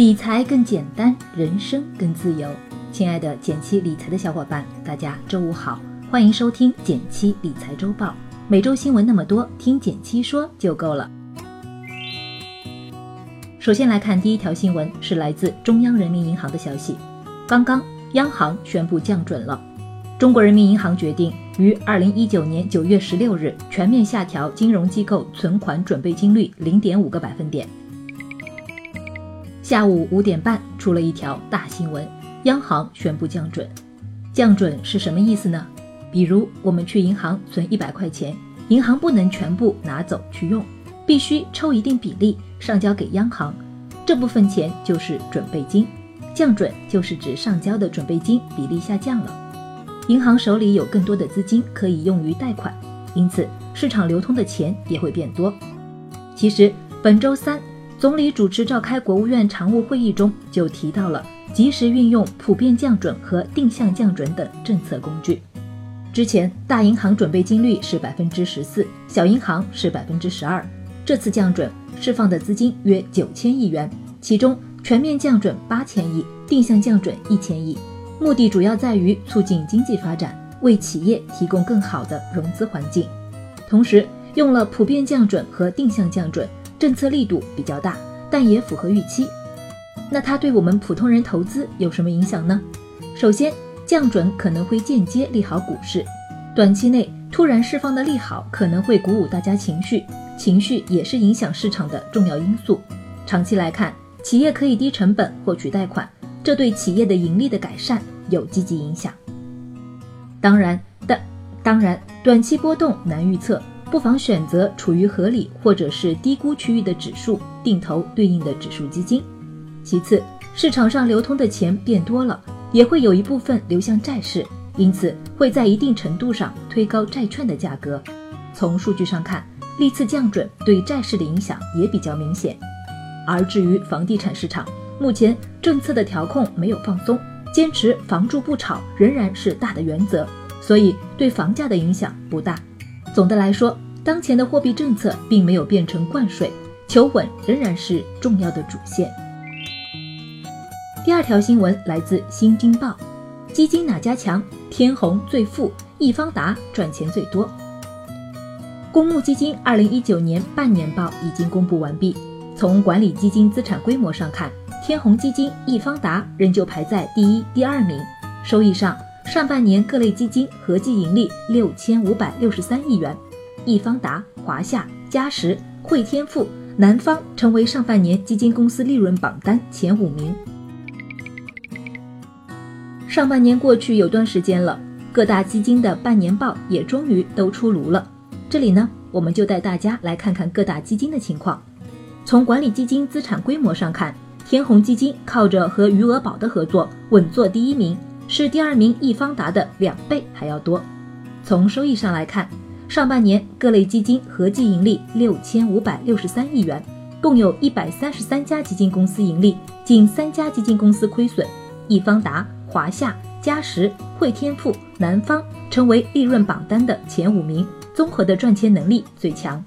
理财更简单，人生更自由。亲爱的减七理财的小伙伴，大家周五好，欢迎收听减七理财周报。每周新闻那么多，听减七说就够了。首先来看第一条新闻，是来自中央人民银行的消息。刚刚，央行宣布降准了。中国人民银行决定于二零一九年九月十六日全面下调金融机构存款准备金率零点五个百分点。下午五点半出了一条大新闻，央行宣布降准。降准是什么意思呢？比如我们去银行存一百块钱，银行不能全部拿走去用，必须抽一定比例上交给央行，这部分钱就是准备金。降准就是指上交的准备金比例下降了，银行手里有更多的资金可以用于贷款，因此市场流通的钱也会变多。其实本周三。总理主持召开国务院常务会议中就提到了及时运用普遍降准和定向降准等政策工具。之前大银行准备金率是百分之十四，小银行是百分之十二。这次降准释放的资金约九千亿元，其中全面降准八千亿，定向降准一千亿。目的主要在于促进经济发展，为企业提供更好的融资环境。同时用了普遍降准和定向降准。政策力度比较大，但也符合预期。那它对我们普通人投资有什么影响呢？首先，降准可能会间接利好股市。短期内突然释放的利好可能会鼓舞大家情绪，情绪也是影响市场的重要因素。长期来看，企业可以低成本获取贷款，这对企业的盈利的改善有积极影响。当然，但当然，短期波动难预测。不妨选择处于合理或者是低估区域的指数，定投对应的指数基金。其次，市场上流通的钱变多了，也会有一部分流向债市，因此会在一定程度上推高债券的价格。从数据上看，历次降准对债市的影响也比较明显。而至于房地产市场，目前政策的调控没有放松，坚持房住不炒仍然是大的原则，所以对房价的影响不大。总的来说，当前的货币政策并没有变成灌水，求稳仍然是重要的主线。第二条新闻来自《新京报》，基金哪家强？天弘最富，易方达赚钱最多。公募基金二零一九年半年报已经公布完毕。从管理基金资产规模上看，天弘基金、易方达仍旧排在第一、第二名。收益上，上半年各类基金合计盈利六千五百六十三亿元，易方达、华夏、嘉实、汇添富、南方成为上半年基金公司利润榜单前五名。上半年过去有段时间了，各大基金的半年报也终于都出炉了。这里呢，我们就带大家来看看各大基金的情况。从管理基金资产规模上看，天弘基金靠着和余额宝的合作稳坐第一名。是第二名易方达的两倍还要多。从收益上来看，上半年各类基金合计盈利六千五百六十三亿元，共有一百三十三家基金公司盈利，仅三家基金公司亏损。易方达、华夏、嘉实、汇添富、南方成为利润榜单的前五名，综合的赚钱能力最强。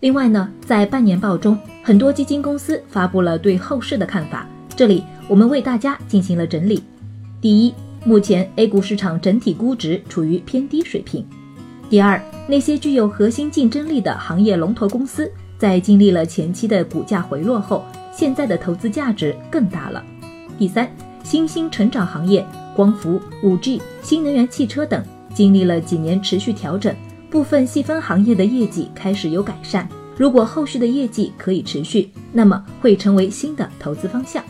另外呢，在半年报中，很多基金公司发布了对后市的看法，这里我们为大家进行了整理。第一。目前 A 股市场整体估值处于偏低水平。第二，那些具有核心竞争力的行业龙头公司，在经历了前期的股价回落后，现在的投资价值更大了。第三，新兴成长行业，光伏、五 G、新能源汽车等，经历了几年持续调整，部分细分行业的业绩开始有改善。如果后续的业绩可以持续，那么会成为新的投资方向。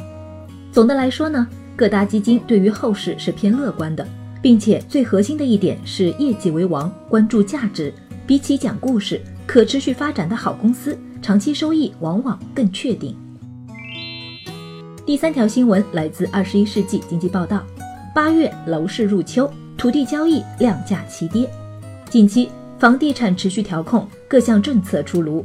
总的来说呢？各大基金对于后市是偏乐观的，并且最核心的一点是业绩为王，关注价值。比起讲故事，可持续发展的好公司，长期收益往往更确定。第三条新闻来自《二十一世纪经济报道》，八月楼市入秋，土地交易量价齐跌。近期房地产持续调控，各项政策出炉。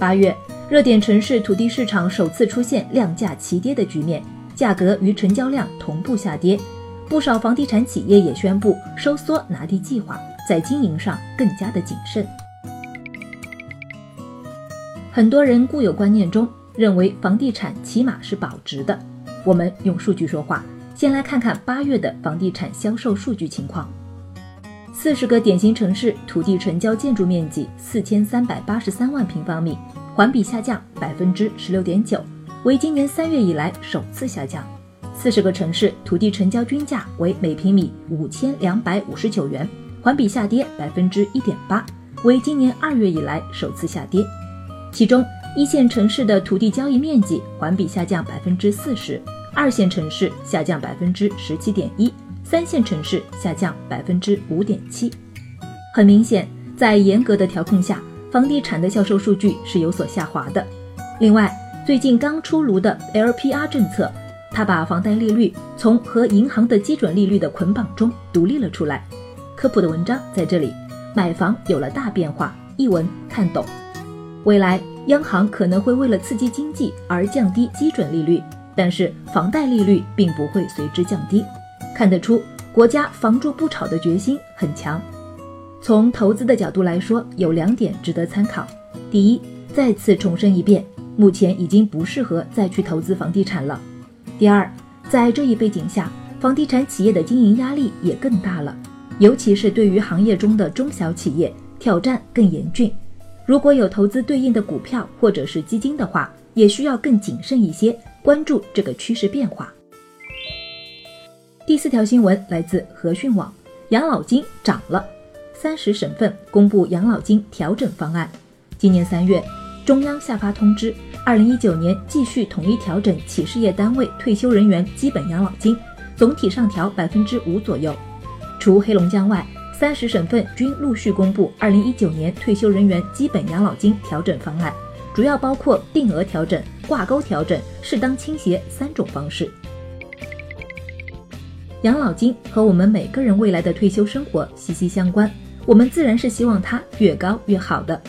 八月热点城市土地市场首次出现量价齐跌的局面。价格与成交量同步下跌，不少房地产企业也宣布收缩拿地计划，在经营上更加的谨慎。很多人固有观念中认为房地产起码是保值的，我们用数据说话。先来看看八月的房地产销售数据情况。四十个典型城市土地成交建筑面积四千三百八十三万平方米，环比下降百分之十六点九，为今年三月以来首次下降。四十个城市土地成交均价为每平米五千两百五十九元，环比下跌百分之一点八，为今年二月以来首次下跌。其中，一线城市的土地交易面积环比下降百分之四十，二线城市下降百分之十七点一。三线城市下降百分之五点七，很明显，在严格的调控下，房地产的销售数据是有所下滑的。另外，最近刚出炉的 LPR 政策，它把房贷利率从和银行的基准利率的捆绑中独立了出来。科普的文章在这里，买房有了大变化，一文看懂。未来央行可能会为了刺激经济而降低基准利率，但是房贷利率并不会随之降低。看得出，国家房住不炒的决心很强。从投资的角度来说，有两点值得参考。第一，再次重申一遍，目前已经不适合再去投资房地产了。第二，在这一背景下，房地产企业的经营压力也更大了，尤其是对于行业中的中小企业，挑战更严峻。如果有投资对应的股票或者是基金的话，也需要更谨慎一些，关注这个趋势变化。第四条新闻来自和讯网，养老金涨了，三十省份公布养老金调整方案。今年三月，中央下发通知，二零一九年继续统一调整企事业单位退休人员基本养老金，总体上调百分之五左右。除黑龙江外，三十省份均陆续公布二零一九年退休人员基本养老金调整方案，主要包括定额调整、挂钩调整、适当倾斜三种方式。养老金和我们每个人未来的退休生活息息相关，我们自然是希望它越高越好的。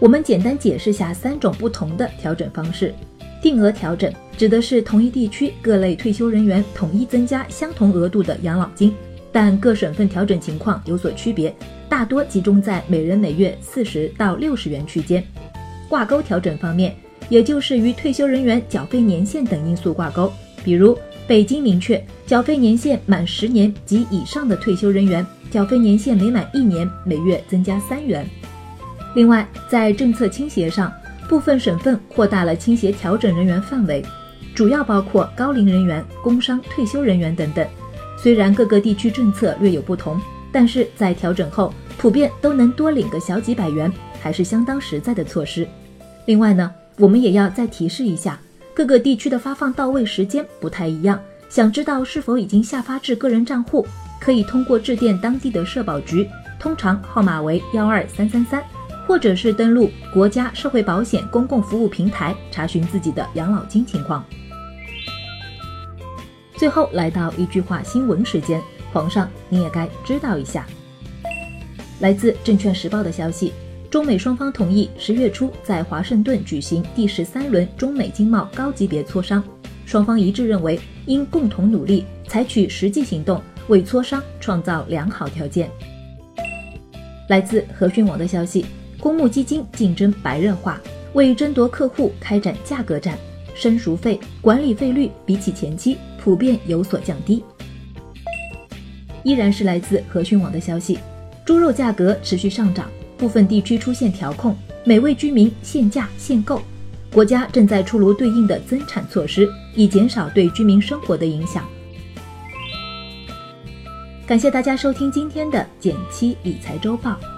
我们简单解释下三种不同的调整方式。定额调整指的是同一地区各类退休人员统一增加相同额度的养老金，但各省份调整情况有所区别，大多集中在每人每月四十到六十元区间。挂钩调整方面，也就是与退休人员缴费年限等因素挂钩，比如。北京明确，缴费年限满十年及以上的退休人员，缴费年限每满一年，每月增加三元。另外，在政策倾斜上，部分省份扩大了倾斜调整人员范围，主要包括高龄人员、工伤退休人员等等。虽然各个地区政策略有不同，但是在调整后，普遍都能多领个小几百元，还是相当实在的措施。另外呢，我们也要再提示一下。各个地区的发放到位时间不太一样，想知道是否已经下发至个人账户，可以通过致电当地的社保局，通常号码为幺二三三三，或者是登录国家社会保险公共服务平台查询自己的养老金情况。最后来到一句话新闻时间，皇上你也该知道一下。来自证券时报的消息。中美双方同意十月初在华盛顿举行第十三轮中美经贸高级别磋商，双方一致认为应共同努力，采取实际行动，为磋商创造良好条件。来自和讯网的消息，公募基金竞争白热化，为争夺客户开展价格战，生熟费、管理费率比起前期普遍有所降低。依然是来自和讯网的消息，猪肉价格持续上涨。部分地区出现调控，每位居民限价限购，国家正在出炉对应的增产措施，以减少对居民生活的影响。感谢大家收听今天的减七理财周报，